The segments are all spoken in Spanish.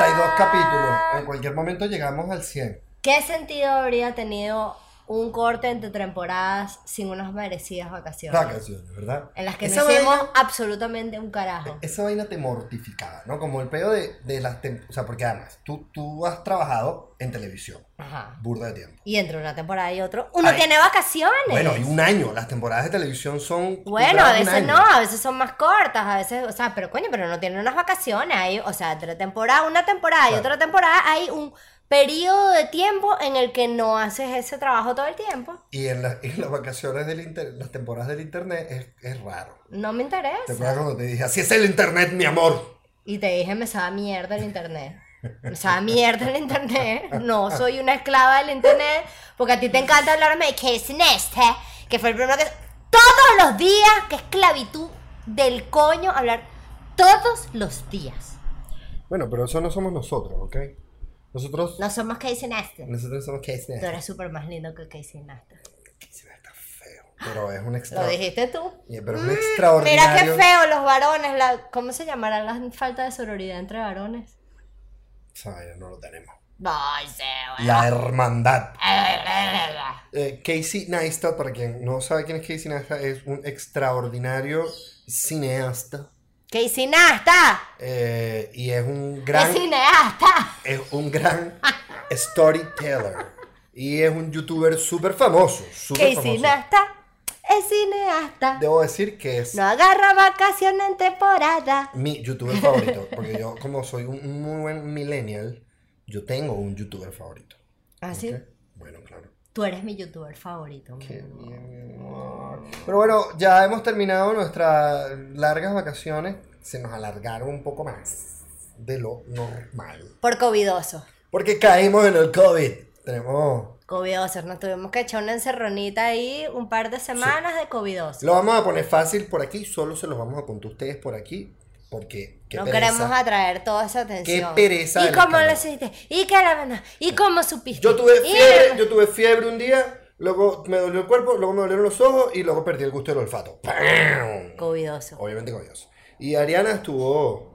segunda temporada. 42 capítulos. En cualquier momento llegamos al 100. ¿Qué sentido habría tenido un corte entre temporadas sin unas merecidas vacaciones? Vacaciones, ¿verdad? En las que Esa no hicimos vaina- absolutamente un carajo. Esa vaina te mortificaba, ¿no? Como el pedo de, de las... tem- O sea, porque además, tú, tú has trabajado en televisión, Ajá. burda de tiempo. Y entre una temporada y otro, uno Ay. tiene vacaciones. Bueno, y un año. Las temporadas de televisión son... Bueno, a veces no, a veces son más cortas, a veces, o sea, pero coño, pero no tienen unas vacaciones, hay, o sea, entre temporada, una temporada y Claro. otra temporada hay un periodo de tiempo en el que no haces ese trabajo todo el tiempo. Y en, la- en las vacaciones del internet, las temporadas del internet es, es raro. No me ¿Te acuerdas interesa. cuando te dije, así es el internet, mi amor? Y te dije, me sabe mierda el internet. Me sabe mierda el internet. No soy una esclava del internet. Porque a ti te encanta hablarme de Casey Neistat, que fue el primero que. Todos los días, que esclavitud del coño, hablar todos los días. Bueno, pero eso no somos nosotros, ¿ok? Nosotros... No somos Casey Neistat. Nosotros somos Casey Tú Neistat. eres súper más lindo que Casey Neistat. Casey Neistat feo. Pero es un Lo extra... dijiste tú. Pero es un Mira extraordinario... qué feo los varones. La... ¿Cómo se llamará la falta de sororidad entre varones? Vaina no lo tenemos. Ay, sé, La hermandad. bueno. Eh, Casey Neistat, para quien no sabe quién es Casey Neistat, es un extraordinario cineasta. Casey Neistat. eh, y es un gran... Es cineasta. es un gran storyteller. Y es un youtuber súper famoso. Súper Casey famoso. Neistat es cineasta. Debo decir que es No agarra vacaciones en temporada. mi youtuber favorito. Porque yo, como soy un muy buen millennial, yo tengo un youtuber favorito. Así. ¿ok? Bueno, claro. Tú eres mi youtuber favorito. Qué amor. Pero bueno, ya hemos terminado nuestras largas vacaciones. Se nos alargaron un poco más de lo normal. Por covidoso. Porque caímos en el COVID. Tenemos. Covidosos. Nos tuvimos que echar una encerronita ahí un par de semanas de covidoso. Lo vamos a poner fácil por aquí. Solo se los vamos a contar a ustedes por aquí. Porque. qué no pereza. queremos atraer toda esa atención. pereza ¿Y cómo lo hiciste? ¿Y qué la? ¿Y cómo supiste? Yo tuve ¿Y fiebre, la- yo tuve fiebre un día. Luego me dolió el cuerpo, luego me dolieron los ojos y luego perdí el gusto del olfato. ¡Pam! Covidoso. Obviamente coñoso. Y Ariana estuvo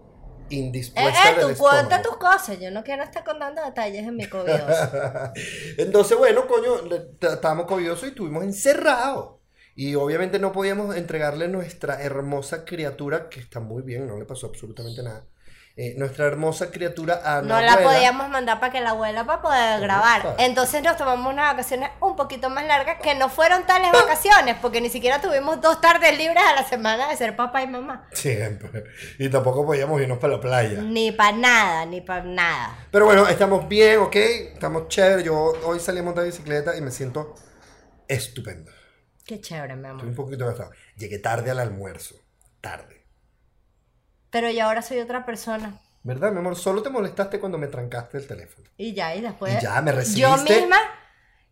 Eh, indispuesta eh, del tú cuenta tus cosas. Yo no quiero estar contando detalles de mi covidoso. Entonces, bueno, coño, estábamos coviosos y estuvimos encerrados. Y obviamente no podíamos entregarle nuestra hermosa criatura, que está muy bien, no le pasó absolutamente nada. Eh, nuestra hermosa criatura a No la podíamos mandar para que la abuela para poder grabar. Entonces nos tomamos unas vacaciones un poquito más largas que no fueron tales vacaciones, porque ni siquiera tuvimos dos tardes libres a la semana de ser papá y mamá. Siempre. Y tampoco podíamos irnos para la playa. Ni para nada, ni para nada. Pero bueno, estamos bien, ¿ok? Estamos chévere. Yo hoy salí a montar bicicleta y me siento estupendo. Qué chévere, mi Estoy amor. un poquito gastado. Llegué tarde al almuerzo. Tarde. Pero yo ahora soy otra persona. ¿Verdad, mi amor? Solo te molestaste cuando me trancaste el teléfono. Y ya, y después. Y ya, me Yo recibiste. misma,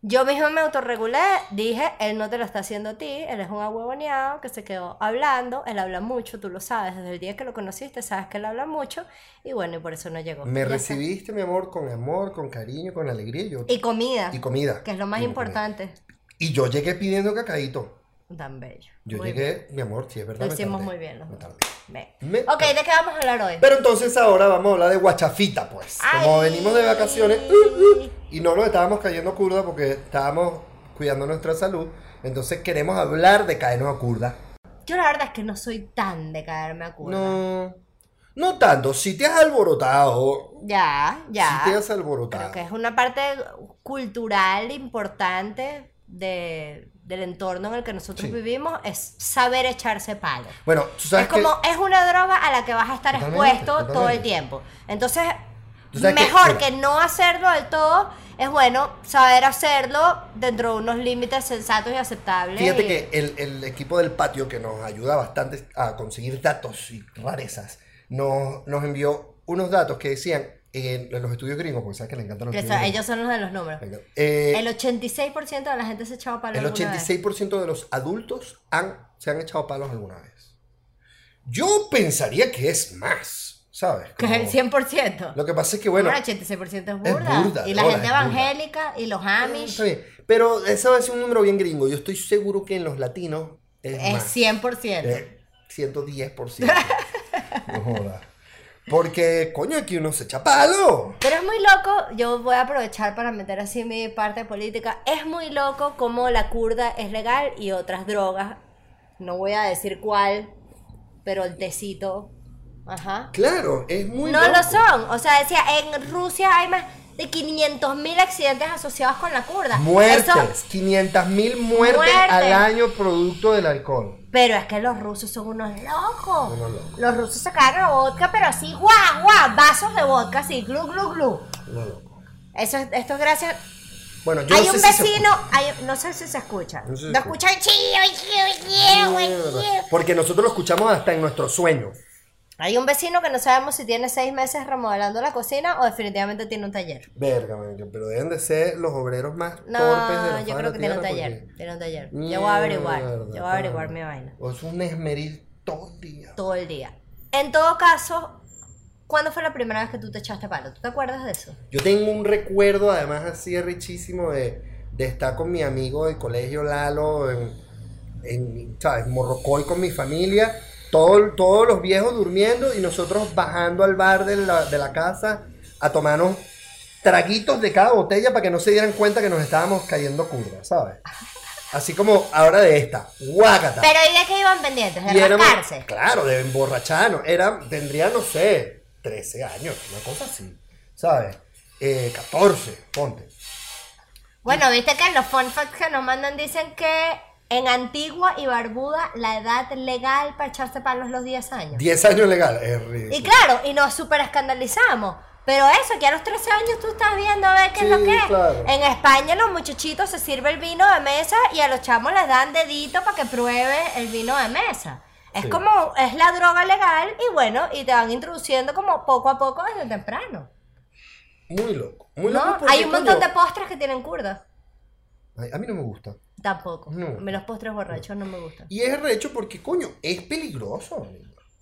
yo misma me autorregulé, dije, él no te lo está haciendo a ti, él es un ahuevoneado que se quedó hablando, él habla mucho, tú lo sabes, desde el día que lo conociste sabes que él habla mucho, y bueno, y por eso no llegó. Me Ya está. recibiste, mi amor, con amor, con cariño, con alegría. y Yo, Y comida, y comida. que es lo más Y importante. comida. Y yo llegué pidiendo cacaíto. Tan bello. Yo Muy llegué, mi amor, sí, es verdad. Lo hicimos tardé, muy bien, los me Ok. ¿de qué vamos a hablar hoy? Pero entonces ahora vamos a hablar de guachafita, pues. Como venimos de vacaciones uh, uh, y no nos estábamos cayendo curda porque estábamos cuidando nuestra salud, entonces queremos hablar de caernos a curda. Yo la verdad es que no soy tan de caerme a curva. No, no tanto. Si te has alborotado, Ya, ya. si te has alborotado. Creo que es una parte cultural importante de, del entorno en el que nosotros Sí. vivimos, es saber echarse palo. Bueno, tú sabes Es como, es una droga a la que vas a estar Totalmente, expuesto todo el tiempo. Entonces, que- mejor que, no hacerlo del todo, es bueno saber hacerlo dentro de unos límites sensatos y aceptables. Fíjate y- que el, el equipo del patio que nos ayuda bastante a conseguir datos y rarezas, nos, nos envió unos datos que decían en, en los estudios gringos, porque sabes que le encantan los estudios ellos son los de los números. Eh, El 86% de la gente se echaba palo El alguna vez. 86% de los adultos han, se han echado palos alguna vez. Yo pensaría que es más, ¿sabes? Que es el Como- 100%. Lo que pasa es que, bueno, Bueno, 86% es es burda. burda, y la gente es burda. evangélica y los Amish está bien. Pero a ser un número bien gringo. Yo estoy seguro que en los latinos es, es más. 100%. Eh, 110%. no joda. Porque, coño, aquí uno se echa palo. Pero es muy loco, yo voy a aprovechar para meter así mi parte política. Es muy loco como la curda es legal y otras drogas, no voy a decir cuál, pero el tecito, ajá. Claro, es muy No loco. lo son. O sea, decía, en Rusia hay más de 500 mil accidentes asociados con la curda. Muertes, Eso- 500 mil muertes, Muertes. al año producto del alcohol. Pero es que los rusos son unos locos. Unos locos. Los rusos a vodka, pero así, guau, guau, vasos de vodka, así, glu, glu, glu. No, loco. Eso es, esto es gracias. Bueno, yo hay no un sé si se vecino, hay- no sé si se escucha. No sé si No escucha. Porque nosotros lo escuchamos hasta en nuestros sueños. Hay un vecino que no sabemos si tiene seis meses remodelando la cocina o definitivamente tiene un taller. Verga, man, pero deben de ser los obreros más No, torpes de la yo creo que tiene un taller. porque- Tiene un taller. Yo voy a averiguar. Mierda, Yo voy a averiguar mi vaina. O es un esmeril todo el día. Todo el día. En todo caso, ¿cuándo fue la primera vez que tú te echaste palo? ¿Tú te acuerdas de eso? Yo tengo un recuerdo, además, así richísimo de, de estar con mi amigo del colegio Lalo en, en ¿sabes? Morrocoy con mi familia. Todo, todos los viejos durmiendo y nosotros bajando al bar de la, de la casa a tomarnos traguitos de cada botella para que no se dieran cuenta que nos estábamos cayendo curva, ¿sabes? Así como ahora de esta, guácata. Pero ¿y de qué iban pendientes? ¿De éramos-? Claro, de emborracharnos. Era, tendría, no sé, 13 años, una cosa así, ¿sabes? Eh, 14, ponte. Bueno, viste que en los fun facts que nos mandan dicen que en Antigua y Barbuda la edad legal para echarse palos es los 10 años. 10 años legal, es ridículo. Y claro, y nos super escandalizamos. Pero eso, que a los 13 años tú estás viendo a ver qué es lo que es. claro. En España los muchachitos se sirve el vino de mesa y a los chamos les dan dedito para que pruebe el vino de mesa. Es Sí. como, es la droga legal y bueno, y te van introduciendo como poco a poco desde temprano. Muy loco. Muy loco Hay un montón de postres que tienen curda. ay, A mí no me gusta. Tampoco. No. Los postres borrachos no me gustan. Y es recho porque, coño, es peligroso.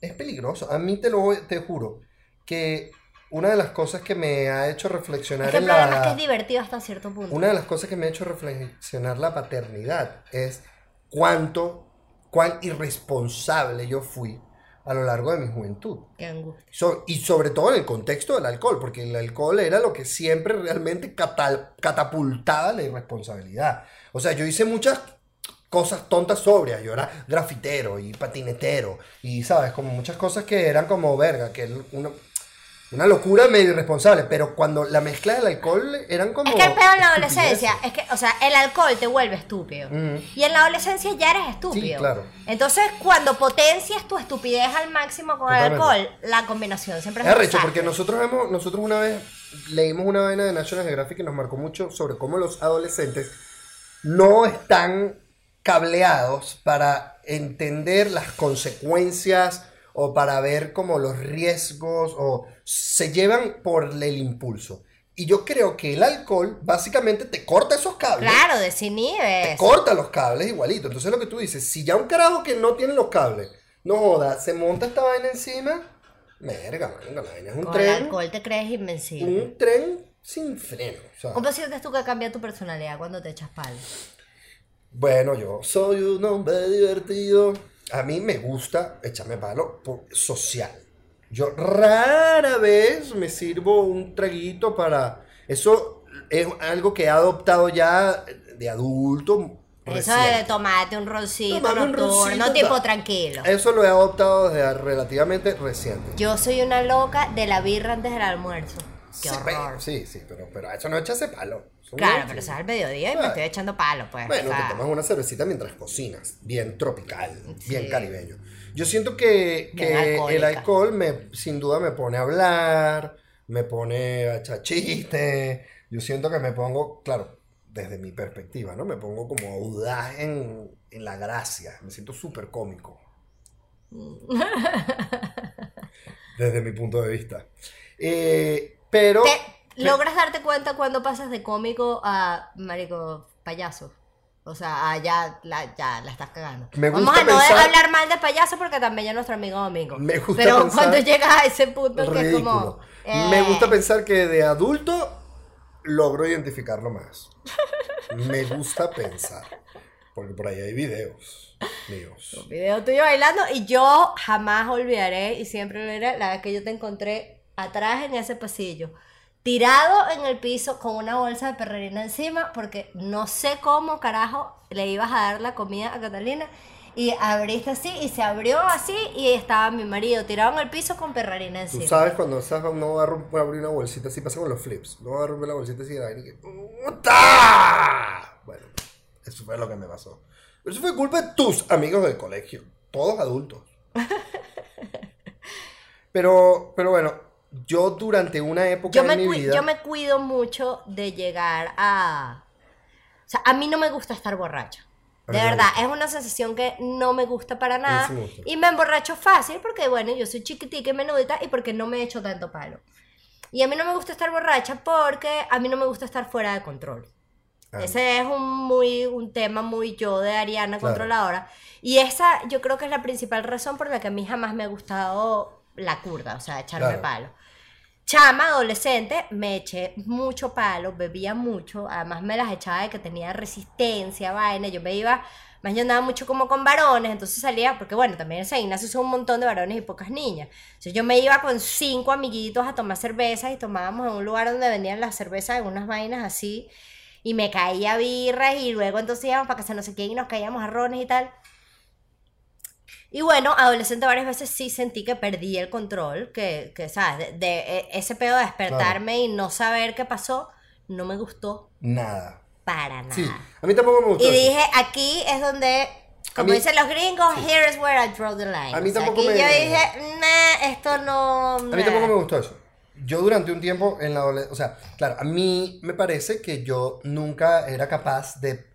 Es peligroso. A mí te lo te juro que una de las cosas que me ha hecho reflexionar Es que en la... es que es divertido hasta cierto punto. Una de las cosas que me ha hecho reflexionar la paternidad es cuánto, cuán irresponsable yo fui a lo largo de mi juventud. Qué angustia. So- y sobre todo en el contexto del alcohol, porque el alcohol era lo que siempre realmente catal- catapultaba la irresponsabilidad. O sea, yo hice muchas cosas tontas sobrias. Yo era grafitero y patinetero. Y, ¿sabes? Como muchas cosas que eran como verga, que una, una locura medio irresponsable. Pero cuando la mezcla del alcohol eran como... Es que el peor en la adolescencia es que, o sea, el alcohol te vuelve estúpido. Ujú. Y en la adolescencia ya eres estúpido. Sí, claro. Entonces, cuando potencias tu estupidez al máximo con el alcohol, la combinación siempre es Es desastre. porque nosotros hemos, nosotros una vez leímos una vaina de National Geographic que nos marcó mucho sobre cómo los adolescentes no están cableados para entender las consecuencias o para ver como los riesgos o se llevan por el impulso. Y yo creo que el alcohol básicamente te corta esos cables. Claro, Te desinhibes. corta los cables igualito. Entonces lo que tú dices, si ya un carajo que no tiene los cables, no joda, se monta esta vaina encima, verga, man, la vaina es un Con el tren. alcohol te crees invencible. Un tren sin freno. sea. ¿Cómo sientes tú que cambia tu personalidad cuando te echas palo? Bueno, yo soy un hombre divertido. A mí me gusta echarme palo por social. Yo rara vez me sirvo un traguito para... Eso es algo que he adoptado ya de adulto. Eso de reciente. tomarte un roncito Tomarme un nocturno, tipo ta- tranquilo. Eso lo he adoptado desde relativamente reciente. Yo soy una loca de la birra antes del almuerzo. Qué Sí, horror. Sí, sí, pero, pero a eso no echase palo. Claro, pero eso es al mediodía y me Claro. estoy echando palo, pues. Bueno, o sea, te tomas una cervecita mientras cocinas, bien tropical, bien caribeño. Yo siento que, que el alcohol me, sin duda me pone a hablar, me pone a echar chistes. Yo siento que me pongo, claro, desde mi perspectiva, ¿no? Me pongo como audaz en, en la gracia. Me siento súper cómico. desde mi punto de vista. Eh, pero... ¿Te logras darte cuenta cuando pasas de cómico a marico payaso? O sea, ya la, ya la estás cagando. Me Vamos gusta a no hablar mal de payaso porque también es nuestro amigo Domingo. Me gusta Pero pensar- cuando llegas a ese punto que es Ridículo. como. eh, Me gusta pensar que de adulto logro identificarlo más. Me gusta pensar. Porque por ahí hay videos míos. Un video tuyo bailando y yo jamás olvidaré y siempre lo la vez que yo te encontré atrás en ese pasillo, tirado en el piso con una bolsa de perrerina encima porque no sé cómo carajo le ibas a dar la comida a Catalina y abriste así y se abrió así y estaba mi marido tirado en el piso con perrerina Tú encima. sabes cuando sabes, uno va a, abrir una bolsita así, pasa con los flips. No va a romper la bolsita así y que. Bueno, eso fue lo que me pasó. Eso fue culpa de tus amigos del colegio. Todos adultos. Pero, pero bueno, yo durante una época Yo de me, mi vida. yo me cuido mucho de llegar a... O sea, a mí no me gusta estar borracha. De verdad, es una sensación que no me gusta para nada. gusta. Y me emborracho fácil porque, bueno, yo soy chiquitica y menudita y porque no me echo tanto palo. Y a mí no me gusta estar borracha porque a mí no me gusta estar fuera de control. Ah, Ese es un, muy, un tema muy yo de Ariana Claro. controladora. Y esa yo creo que es la principal razón por la que a mí jamás me ha gustado la curda, o sea, echarme Claro. palo. Chama, adolescente, me eché mucho palo, bebía mucho, además me las echaba de que tenía resistencia, vaina, yo me iba, más yo andaba mucho como con varones, entonces salía, porque bueno, también en San Ignacio son un montón de varones y pocas niñas, entonces yo me iba con cinco amiguitos a tomar cervezas y tomábamos en un lugar donde vendían las cervezas en unas vainas así, y me caía birras y luego entonces íbamos para casa no sé quién y nos caíamos arrones y tal. Y bueno, adolescente varias veces sí sentí que perdí el control, que, que ¿sabes? De, de- e- ese pedo de despertarme y no saber qué pasó, no me gustó Nada. para nada. Sí, a mí tampoco me gustó. Y eso. dije, aquí es donde, como mí- dicen los gringos, here is where I draw the line. A mí O sea, tampoco aquí me- yo dije, nah, esto no... A mí tampoco me gustó eso. Yo durante un tiempo en la adolescencia, o sea, claro, a mí me parece que yo nunca era capaz de,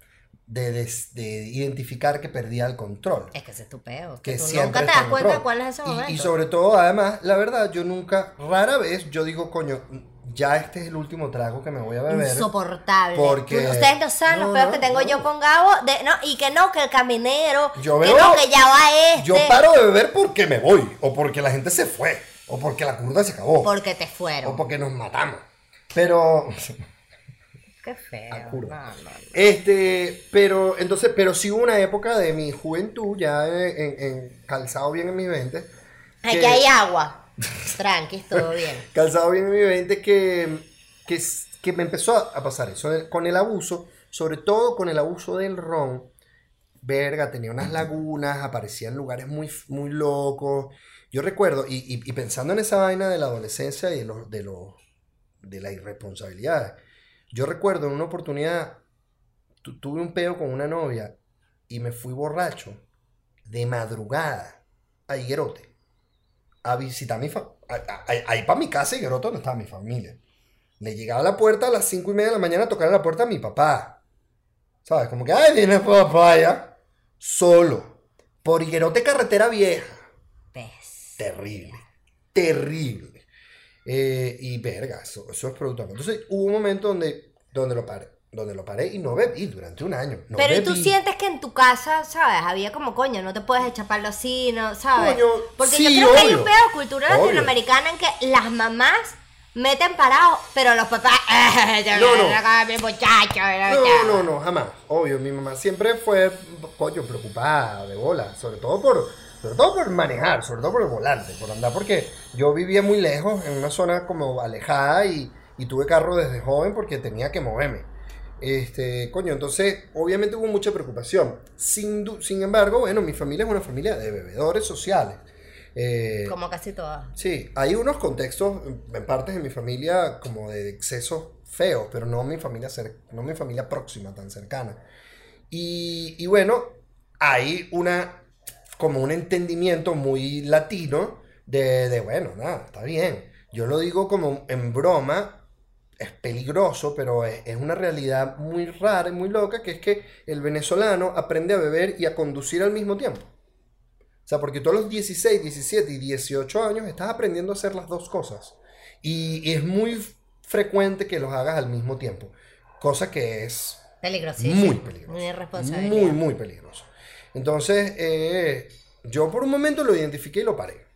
de, des- de identificar que perdía el control. Es que es tu peo. Que Que tú siempre nunca te das en cuenta cuál es ese Y- momento. Y, sobre todo, además, la verdad, yo nunca, rara vez, yo digo, coño, ya este es el último trago que me voy a beber. Insoportable. Porque- Ustedes no saben No, los peos no, que tengo no. yo con Gabo. De, no, y que no, que el caminero. Yo que veo- no, que ya va este. Yo paro de beber porque me voy, o porque la gente se fue, o porque la curva se acabó, Porque te o fueron. porque nos matamos. Pero, Qué feo. No, no, no. Este, pero entonces, pero sí hubo una época de mi juventud, ya en, en- calzado bien en mis 20. Aquí que- hay agua. Tranqui, todo bien. Calzado bien en mis 20 que, que, que me empezó a, pasar eso. Con el abuso, sobre todo con el abuso del ron, verga, tenía unas lagunas, aparecían lugares muy, muy locos. Yo recuerdo, y, y- y pensando en esa vaina de la adolescencia y de, los de, los de la irresponsabilidad, yo recuerdo en una oportunidad, tu- tuve un peo con una novia y me fui borracho de madrugada a Higuerote a visitar a mi familia. Ahí para mi casa, Higuerote, donde estaba mi familia. Le llegaba a la puerta a las cinco y media de la mañana a tocar a la puerta a mi papá. ¿Sabes? Como que, ay, viene papá ya. Solo. Por Higuerote, carretera vieja. Ves. Terrible. Terrible. Eh, y verga, eso, eso es producto. Entonces hubo un momento donde, donde lo paré. Donde lo paré y no bebí durante un año. No Pero ¿y tú bebí. sientes que en tu casa, ¿sabes? Había como, coño, no te puedes echar palo así, ¿no? ¿Sabes? Coño, Porque sí, yo creo que hay un pedo cultura Obvio. latinoamericana en que las mamás meten parados, pero los papás, "Eh, No, no. muchacho, No, no, no, jamás. Obvio, mi mamá siempre fue, coño, preocupada de bola, sobre todo por, sobre todo por manejar, sobre todo por el volante, por andar, porque yo vivía muy lejos, en una zona como alejada y, y tuve carro desde joven porque tenía que moverme. Este, coño, entonces, obviamente hubo mucha preocupación. Sin, sin embargo, bueno, mi familia es una familia de bebedores sociales. Eh, Como casi todas. Sí, hay unos contextos en- partes de mi familia como de excesos feos, pero no mi familia cer- no mi familia próxima tan cercana. Y, y bueno, hay una como un entendimiento muy latino de, de, bueno, nada, está bien. Yo lo digo como en broma, es peligroso, pero es, es una realidad muy rara y muy loca, que es que el venezolano aprende a beber y a conducir al mismo tiempo. O sea, porque a los 16, 17 y 18 años estás aprendiendo a hacer las dos cosas. Y, y es muy frecuente que los hagas al mismo tiempo. Cosa que es Peligrosísimo. muy peligroso. Muy irresponsable. Muy, muy peligroso. Entonces, eh, yo por un momento lo identifiqué y lo paré.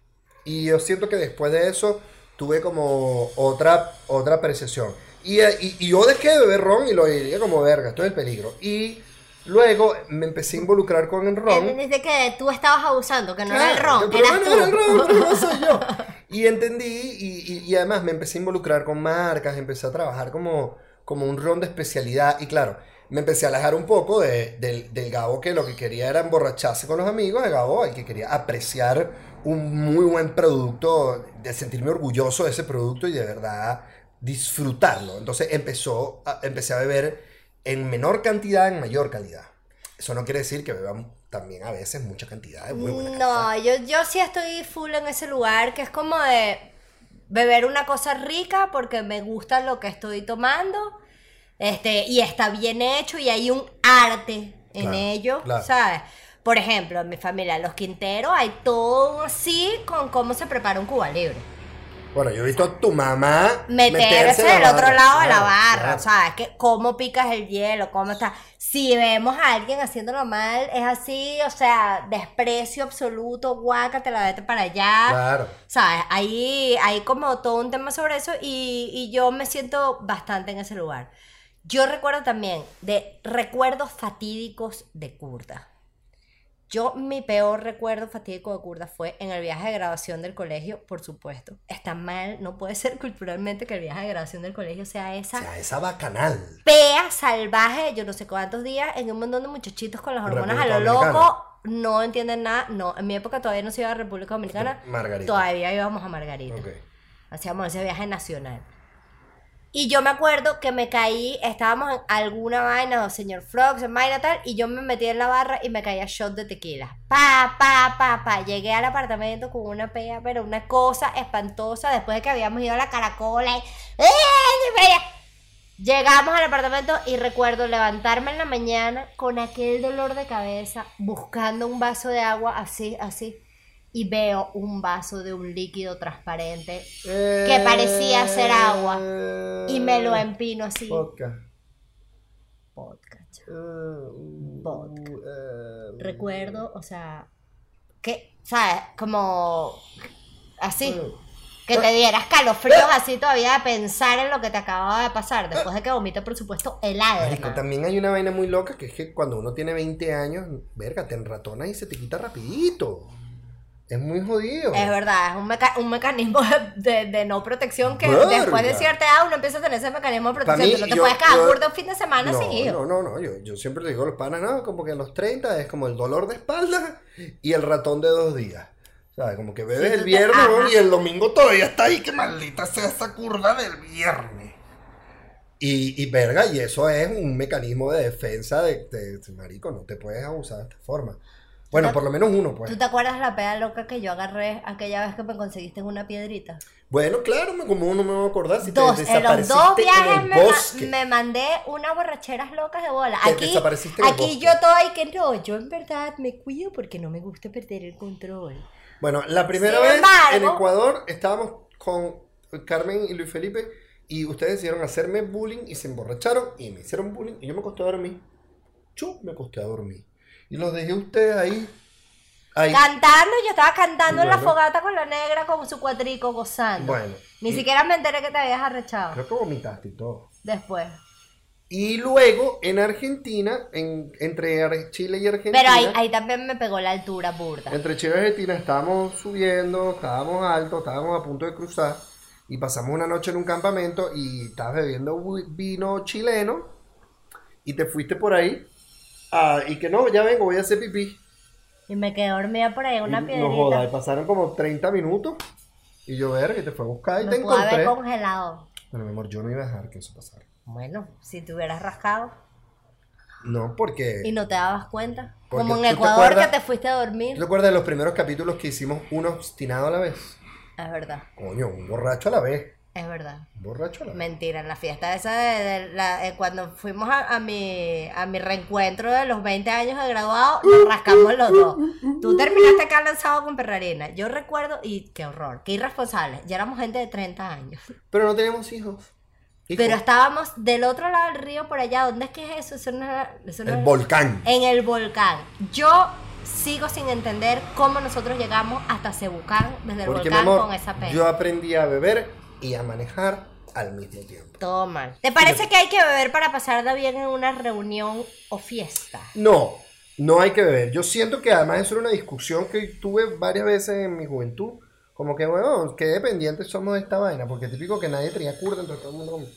Y yo siento que después de eso tuve como otra, otra apreciación. Y, eh, y- y yo dejé de beber ron y lo diría como verga, esto es el peligro. Y Luego me empecé a involucrar con el ron. Dice que tú estabas abusando, que no era el ron, pero eras bueno, tú. era el ron, pero no soy yo. Y entendí, y, y- y además me empecé a involucrar con marcas, empecé a trabajar como, como un ron de especialidad. Y claro, me empecé a alejar un poco de- del, del Gabo que lo que quería era emborracharse con los amigos, de Gabo el que quería apreciar un muy buen producto, de sentirme orgulloso de ese producto y de verdad disfrutarlo. Entonces empezó a- empecé a beber en menor cantidad, en mayor calidad. Eso no quiere decir que beban también a veces mucha cantidad de muy buena. No, yo, yo sí estoy full en ese lugar, que es como de beber una cosa rica porque me gusta lo que estoy tomando. Este, y está bien hecho y hay un arte en Claro, ello, claro. ¿sabes? Por ejemplo, en mi familia, los Quinteros, hay todo así con cómo se prepara un Cuba Libre. Bueno, yo he visto a tu mamá meterse la del otro barra. lado de la barra, claro. ¿sabes? Que cómo picas el hielo, cómo está. Si vemos a alguien haciéndolo mal, es así, o sea, desprecio absoluto, guaca, te la vete para allá. Claro. ¿Sabes? Ahí hay como todo un tema sobre eso y, y yo me siento bastante en ese lugar. Yo recuerdo también de recuerdos fatídicos de Kurda. Yo, mi peor recuerdo fatídico de Kurda fue en el viaje de graduación del colegio, por supuesto. Está mal, no puede ser culturalmente que el viaje de graduación del colegio sea esa sea, esa bacanal. pea salvaje, yo no sé cuántos días, en un montón de muchachitos con las hormonas a República lo Dominicana. loco, no entienden nada. No, en mi época todavía no se iba a República Dominicana. Margarita. Todavía íbamos a Margarita. Ok. Hacíamos ese viaje nacional. Y yo me acuerdo que me caí, estábamos en alguna vaina, o señor Frogs, en vaina tal, y yo me metí en la barra y me caía shot de tequila. Pa, pa, pa, pa. Llegué al apartamento con una pea, pero una cosa espantosa, después de que habíamos ido a la caracola y... Llegamos al apartamento y recuerdo levantarme en la mañana con aquel dolor de cabeza, buscando un vaso de agua así, así, y veo un vaso de un líquido transparente que parecía ser agua y me lo empino así. Vodka. Vodka. Eh, Vodka. eh, Recuerdo, o sea, que, ¿sabes? Como así. eh, Que te diera escalofríos así todavía de pensar en lo que te acababa de pasar. Después de que vomite, por supuesto, helado. Marico, también hay una vaina muy loca que es que cuando uno tiene 20 años, verga, te enratonas y se te quita rapidito. Es muy jodido. Es verdad, es un, meca- un mecanismo de, de- no protección que Verga. después de cierta edad uno empieza a tener ese mecanismo de protección. mí, Tú no te yo- puedes quedar curdo un fin de semana no, seguido. no, no, no, yo, yo siempre le digo a los panas, no, como que a los 30 es como el dolor de espalda y el ratón de dos días. ¿Sabes? Como que bebes Sí, el te- viernes y el domingo todavía está ahí, que maldita sea esa curva del viernes. Y, y verga, y eso es un mecanismo de defensa de, de- de, marico, no te puedes abusar de esta forma. Bueno, ¿Tú te- por lo menos uno, pues. ¿Tú te acuerdas la peda loca que yo agarré aquella vez que me conseguiste en una piedrita? Bueno, claro, como uno me va a acordar si Dos, te en los desapareciste dos viajes en el me, bosque. me mandé unas borracheras locas de bola. Te Aquí, desapareciste en el aquí bosque. yo estoy que no, yo en verdad me cuido porque no me gusta perder el control. Bueno, la primera Sin vez en embargo- Ecuador estábamos con Carmen y Luis Felipe y ustedes decidieron hacerme bullying y se emborracharon y me hicieron bullying y yo me acosté a dormir. Yo me acosté a dormir. Y los dejé a ustedes ahí. ahí. Cantando, yo estaba cantando en la fogata con la negra con su cuatrico gozando. Bueno. Ni y siquiera me enteré que te habías arrechado. Creo que vomitaste y todo. Después. Y luego en Argentina, en, entre Chile y Argentina. Pero ahí, ahí también me pegó la altura burda. Entre Chile y Argentina estábamos subiendo, estábamos altos, estábamos a punto de cruzar y pasamos una noche en un campamento y estabas bebiendo vino chileno y te fuiste por ahí ah, y que no, ya vengo, voy a hacer pipí. Y me quedé dormida por ahí en una Y no jodas, y piedrita. pasaron como 30 minutos y yo ver que te fue a buscar y Me te pude haber encontré. congelado. Bueno, mi amor, yo no iba a dejar que eso pasara. Bueno, si te hubieras rascado No, porque... y no te dabas cuenta. Porque Como en te Ecuador acuerdas- que te fuiste a dormir. ¿Te acuerdas de los primeros capítulos que hicimos uno obstinado a la vez? Es verdad, Coño, un borracho a la vez. Es verdad. Borracho la. Mentira, en la fiesta esa de, de la- eh, cuando fuimos a, a mi, a mi reencuentro de los 20 años de graduado, nos rascamos los dos. Tú terminaste acá lanzado con perrarina. Yo recuerdo, y qué horror, qué irresponsable. Ya éramos gente de 30 años. Pero no teníamos hijos. Pero estábamos del otro lado del río por allá. ¿Dónde es que es eso? Eso no era- eso no El era- volcán. En el volcán. Yo sigo sin entender cómo nosotros llegamos hasta Cebucán desde el Porque, volcán amor, con esa pena. yo aprendí a beber y a manejar al mismo tiempo. Todo mal. ¿Te parece que hay que beber para pasarla bien en una reunión o fiesta? No, no hay que beber. Yo siento que además eso era una discusión que tuve varias veces en mi juventud. Como que, bueno, qué dependientes somos de esta vaina, porque típico que nadie tenía curda entre todo el mundo.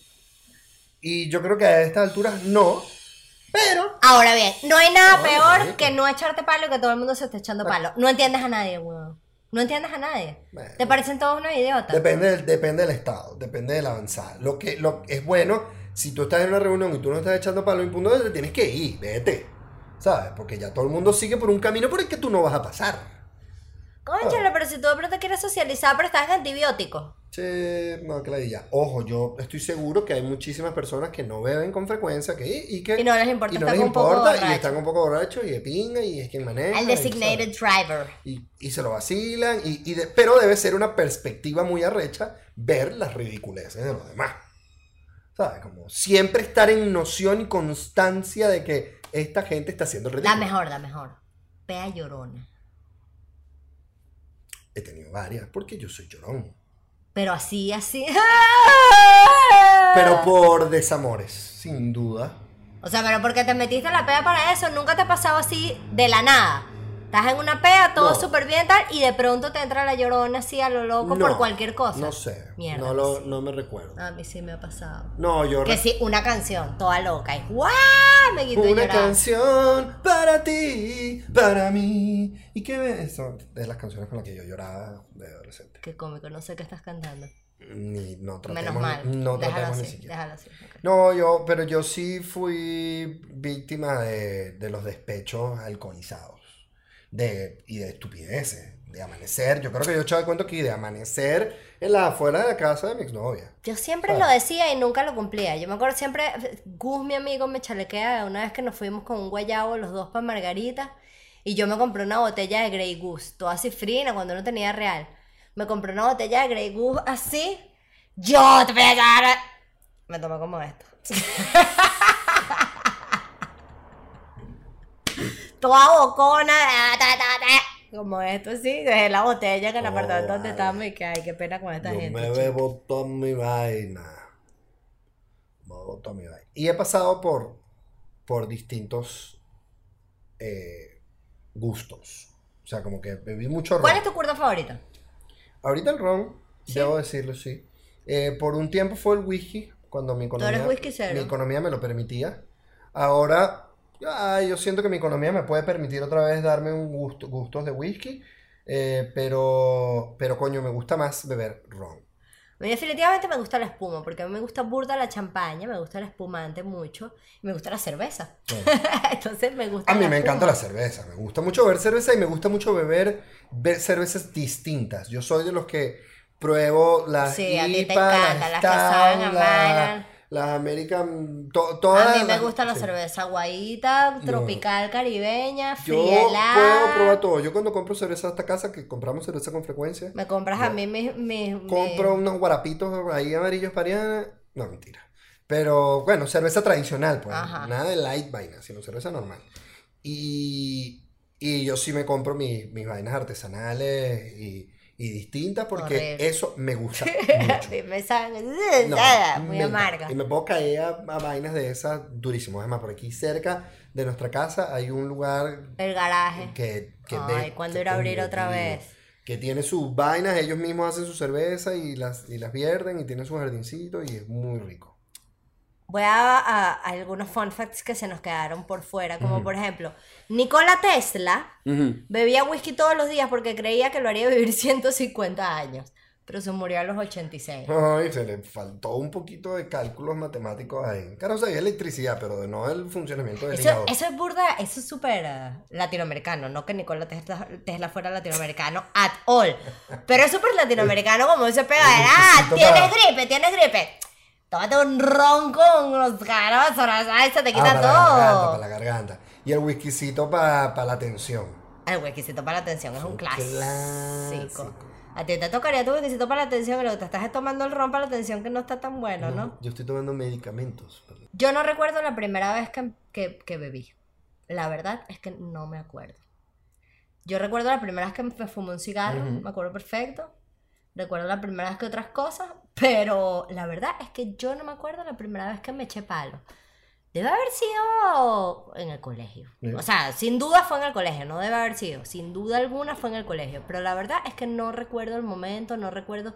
Y yo creo que a estas alturas no, pero Ahora bien, no hay nada No, peor marico. que no echarte palo y que todo el mundo se esté echando palo. No entiendes a nadie, weón. No entiendes a nadie. Bueno. Te parecen todos unos idiotas. depende del, depende del estado, depende de la avanzada. Lo que lo, es bueno, si tú estás en una reunión y tú no estás echando palo punto te tienes que ir, vete. ¿Sabes? Porque ya todo el mundo sigue por un camino por el que tú no vas a pasar. Conchale, pero si tú de pronto quieres socializar, pero estás en antibiótico. Che, no, que la diga. Ojo, yo estoy seguro que hay muchísimas personas que no beben con frecuencia que, y que Y no les importa y no les importa, y están un poco borrachos y de pinga y es quien maneja. El designated driver. y, y se lo vacilan, y, y de- pero debe ser una perspectiva muy arrecha ver las ridiculeces de los demás. ¿Sabes? Como siempre estar en noción y constancia de que esta gente está haciendo el La ridículo. mejor, la mejor. Pea llorona. He tenido varias, porque yo soy llorón. Pero así, así. Pero por desamores, sin duda. O sea, pero porque te metiste la pea para eso, nunca te ha pasado así de la nada. Estás en una pea, todo No. súper bien tal, y de pronto te entra la llorona así a lo loco por No, cualquier cosa. No sé. Mierda. No, lo, no me recuerdo. A mí sí me ha pasado. No, yo Que sí, una canción, toda loca, y ¡guau! Me quito Una llorar. canción para ti, para mí. ¿Y qué ves? Son de las canciones con las que yo lloraba de adolescente. Qué cómico, no sé qué estás cantando. Ni, no tratemos, Menos mal. No déjalo ni así, siquiera. déjalo así. ok. No, yo, pero yo sí fui víctima de, de los despechos alcoholizados. De, y de estupideces. De amanecer. Yo creo que yo echaba de cuento que de amanecer en la afuera de la casa de mi exnovia. Yo siempre lo decía y nunca lo cumplía. Yo me acuerdo siempre, Gus, mi amigo, me chalequea una vez que nos fuimos con un guayabo los dos para Margarita y yo me compré una botella de Grey Goose, toda así frina cuando no tenía real. Me compré una botella de Grey Goose así. Yo te voy a dar. Me tomé como esto. Toda bocona. ta, ta, ta, Como esto así, dejé la botella en el Oh, apartamento donde vale. estábamos y que ay, qué pena con esta Yo gente. me chico. bebo toda mi vaina. Me bebo toda mi vaina. Y he pasado por, por distintos eh, gustos. O sea, como que bebí mucho ron. ¿Cuál es tu curda favorita? Ahorita el ron, Sí. debo decirlo, sí. Eh, por un tiempo fue el whisky, cuando mi economía, mi economía me lo permitía. Ahora, ay, yo siento que mi economía me puede permitir otra vez darme un gusto, gustos de whisky, eh, pero, pero coño, me gusta más beber ron. A mí definitivamente me gusta la espuma, porque a mí me gusta burda la champaña, me gusta el espumante mucho, y me gusta la cerveza. Sí. Entonces me gusta A mí la me encanta la cerveza, me gusta mucho beber cerveza y me gusta mucho beber, ver cervezas distintas. Yo soy de los que pruebo las Sí, a ti te IPA, las que saben Mayran. Las American, to- todas A mí me gusta la sí. cerveza guaita, tropical, caribeña, Yo fría puedo probar todo. Yo cuando compro cerveza a esta casa, que compramos cerveza con frecuencia, Me compras a Yo mí mis... mis- compro unos guarapitos ahí amarillos para. No, mentira. Pero bueno, cerveza tradicional, pues. Ajá. Nada de light vaina, sino cerveza normal. Y, y yo sí me compro mi- mis vainas artesanales y, y distintas porque Horrible. eso me gusta mucho. me saben... No, nada, muy me- amarga. Y me puedo caer a, a vainas de esas durísimas. Además, por aquí cerca de nuestra casa hay un lugar El garaje. que, que Ay, ve- ¿cuándo que ir a abrir otra vez? Que tiene sus vainas, ellos mismos hacen su cerveza y las, y las vierden y tienen su jardincito y es muy rico. Voy a, a- a algunos fun facts que se nos quedaron por fuera, como por ejemplo, Nikola Tesla bebía whisky todos los días porque creía que lo haría vivir 150 años, pero se murió a los 86. Ay, se le faltó un poquito de cálculos matemáticos ahí. Claro, sabía electricidad, pero no el funcionamiento del Eso, hígado. eso es burda, eso es súper eh, latinoamericano, no que Nikola Tesla, Tesla fuera latinoamericano at all, pero es súper latinoamericano como ese pega, ah, tienes gripe, tienes gripe, tómate un ron con los garbanzos, ¿sabes? Se te Ah, quita para la garganta, todo. para la garganta. Y el whiskycito para la tensión. El whiskycito para la atención es un Un clásico. clásico. A ti te tocaría tu whiskycito para la lo que te estás es tomando el ron para la atención que no está tan bueno, ¿no? Yo estoy tomando medicamentos. perdón. Yo no recuerdo la primera vez que, que, que bebí. La verdad es que no me acuerdo. Yo recuerdo la primera vez que me fumé un cigarro, me acuerdo perfecto. Recuerdo la primera vez que otras cosas, Pero la verdad es que yo no me acuerdo la primera vez que me eché palo. Debe haber sido en el colegio. O sea, sin duda fue en el colegio, no debe haber sido. Sin duda alguna fue en el colegio. Pero la verdad es que no recuerdo el momento, no recuerdo.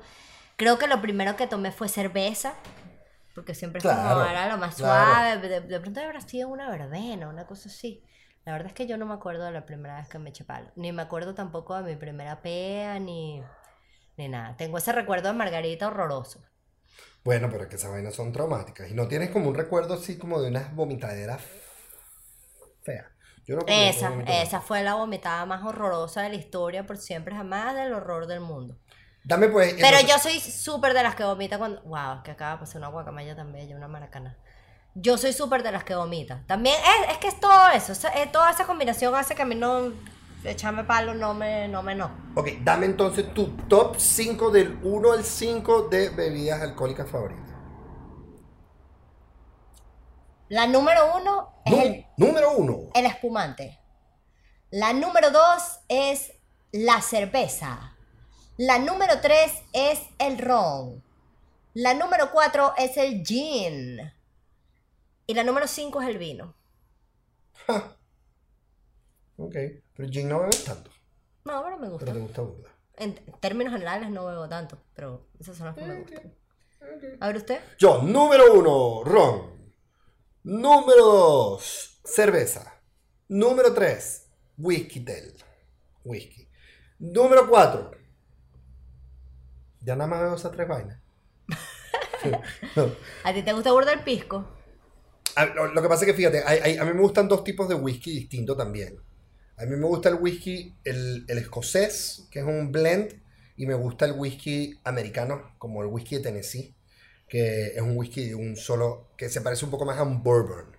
Creo que lo primero que tomé fue cerveza. Porque siempre Claro, era lo más claro. suave. De, de pronto habrá sido una verbena, una cosa así. La verdad es que yo no me acuerdo de la primera vez que me eché palo. Ni me acuerdo tampoco de mi primera pea, ni, ni nada. Tengo ese recuerdo de Margarita horroroso. Bueno, pero es que esas vainas son traumáticas. Y no tienes como un recuerdo así como de unas vomitaderas feas. Yo no Esa, esa fue la vomitada más horrorosa de la historia por siempre, jamás del horror del mundo. Dame pues. Pero entonces- yo soy súper de las que vomita cuando... Wow, que acaba de pasar una guacamaya tan bella, una maracana. Yo soy súper de las que vomita. También es, es que es todo eso, es- es- toda esa combinación hace que a mí no... Echarme palo no me... No me no. Ok, dame entonces tu top 5 del 1 al 5 de bebidas alcohólicas favoritas. La número uno es Nu- el, número 1. el espumante. La número dos es la cerveza. La número tres es el ron. La número cuatro es el gin. Y la número cinco es el vino. Ok, pero gin no bebes tanto, No, pero me gusta. pero te gusta burda. En términos generales no bebo tanto, pero esas son las que me gustan. A ver usted. Yo, número 1, ron. Número 2, cerveza. Número 3, whisky tel. Whisky. Número 4. Ya nada más bebo esas tres vainas. No. ¿A ti te gusta burda el pisco? A- Lo, lo que pasa es que fíjate, hay- hay- a mí me gustan dos tipos de whisky distintos también. A mí me gusta el whisky, el, escocés, que es un blend, y me gusta el whisky americano, como el whisky de Tennessee, que es un whisky de un solo, que se parece un poco más a un bourbon.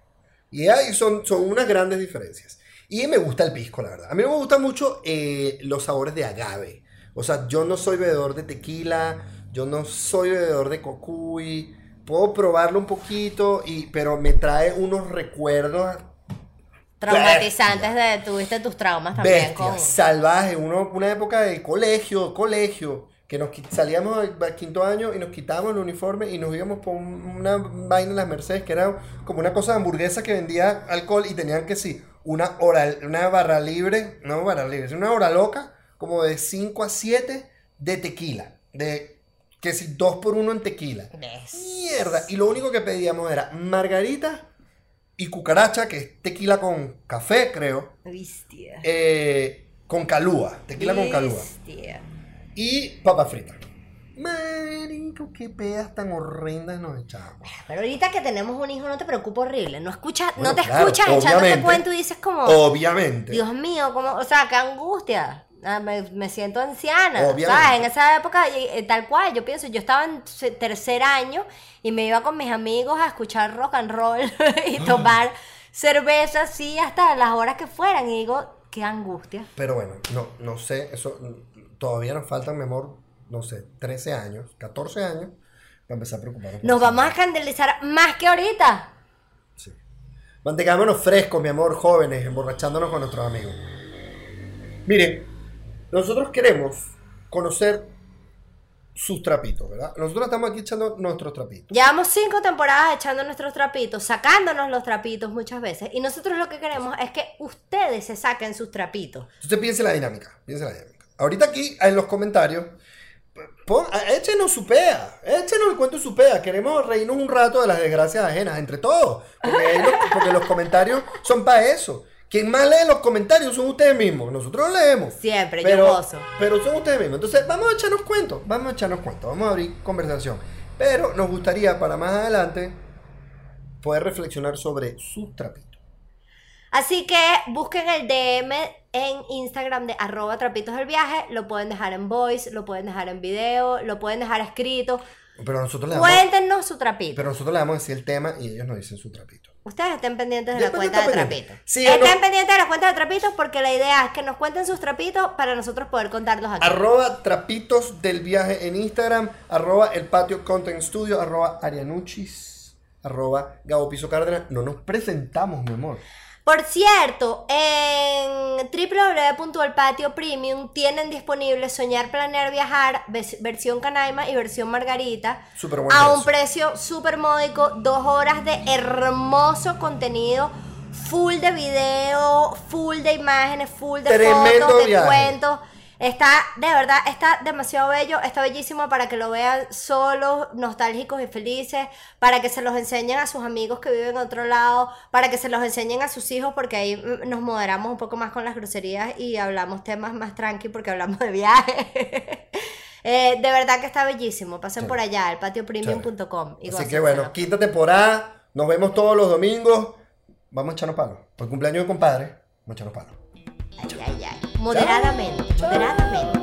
Y ahí son, son unas grandes diferencias. Y me gusta el pisco, la verdad. A mí me gustan mucho eh, los sabores de agave. O sea, yo no soy bebedor de tequila, yo no soy bebedor de cocuy. Puedo probarlo un poquito, y, pero me trae unos recuerdos Traumatizantes de tuviste tus traumas también con. salvajes. Uno, una época de colegio, colegio, que nos salíamos al quinto año y nos quitábamos el uniforme y nos íbamos por un- una vaina en las Mercedes que era como una cosa de hamburguesa que vendía alcohol y tenían que sí, una hora, una barra libre, no barra libre, una hora loca, como de 5 a 7 de tequila, de que si dos por uno en tequila. Yes. Mierda. Y lo único que pedíamos era margarita y cucaracha, que es tequila con café, creo. Bestia. eh, con calúa. Tequila con calúa. Y papa frita. Marico, qué pedas tan horrendas nos echábamos. Pero ahorita que tenemos un hijo, no te preocupa horrible. No escuchas, Bueno, no te claro, escuchas echándote cuento y dices como, Obviamente. Dios mío, como, o sea, qué angustia. Ah, Me, me siento anciana. ¿sabes? En esa época, eh, tal cual, yo pienso, yo estaba en tercer año y me iba con mis amigos a escuchar rock and roll y tomar cerveza así hasta las horas que fueran. Y digo, qué angustia. Pero bueno, no, no sé, eso todavía nos faltan, mi amor, no sé, 13 años, 14 años, para empezar a preocuparnos. Nos vamos a candelizar más que ahorita. Sí. Mantengámonos frescos, mi amor, jóvenes, emborrachándonos con nuestros amigos. Miren, nosotros queremos conocer sus trapitos, ¿verdad? Nosotros estamos aquí echando nuestros trapitos. Llevamos cinco temporadas echando nuestros trapitos, sacándonos los trapitos muchas veces. Y nosotros lo que queremos es que ustedes se saquen sus trapitos. Entonces piense la dinámica, piense la dinámica. Ahorita aquí en los comentarios, pon- échenos su pea, échenos el cuento de su pea. Queremos reírnos un rato de las desgracias ajenas, entre todos. Porque, ahí los, porque los comentarios son para eso. Quien más lee los comentarios son ustedes mismos. Nosotros los leemos. Siempre, yo pero, gozo. pero son ustedes mismos. Entonces, vamos a echarnos cuentos. Vamos a echarnos cuentos. Vamos a abrir conversación. Pero nos gustaría para más adelante poder reflexionar sobre sus trapitos. Así que busquen el DM en Instagram de arroba trapitos del viaje. Lo pueden dejar en voice, lo pueden dejar en video, lo pueden dejar escrito. Pero nosotros le damos, Cuéntenos su trapito. pero nosotros le damos a decir el tema y ellos nos dicen su trapito. Ustedes estén pendientes de la cuenta de pendiente. trapitos. Sí, estén no. pendientes de la cuenta de trapitos porque la idea es que nos cuenten sus trapitos para nosotros poder contarlos aquí. Arroba trapitos del viaje en Instagram, arroba el patio content studio, arroba arianuchis, arroba Gabo Piso Cárdenas. No nos presentamos, mi amor. Por cierto, en www.elpatio Premium tienen disponible Soñar, Planear, Viajar, versión Canaima y versión Margarita. Buen a un precio. precio súper módico, dos horas de hermoso contenido, full de video, full de imágenes, full de Tremendo fotos, de viaje. cuentos. Está, de verdad, está demasiado bello, está bellísimo para que lo vean solos, nostálgicos y felices, para que se los enseñen a sus amigos que viven en otro lado, para que se los enseñen a sus hijos, porque ahí mm, nos moderamos un poco más con las groserías y hablamos temas más tranqui porque hablamos de viaje. Eh, de verdad que está bellísimo. Pasen por allá, el patiopremium.com. Así que bueno, quinta temporada. Nos vemos todos los domingos. Vamos a echarnos palos. Por cumpleaños de compadre, vamos a echarnos palos. Moderadamente, moderadamente.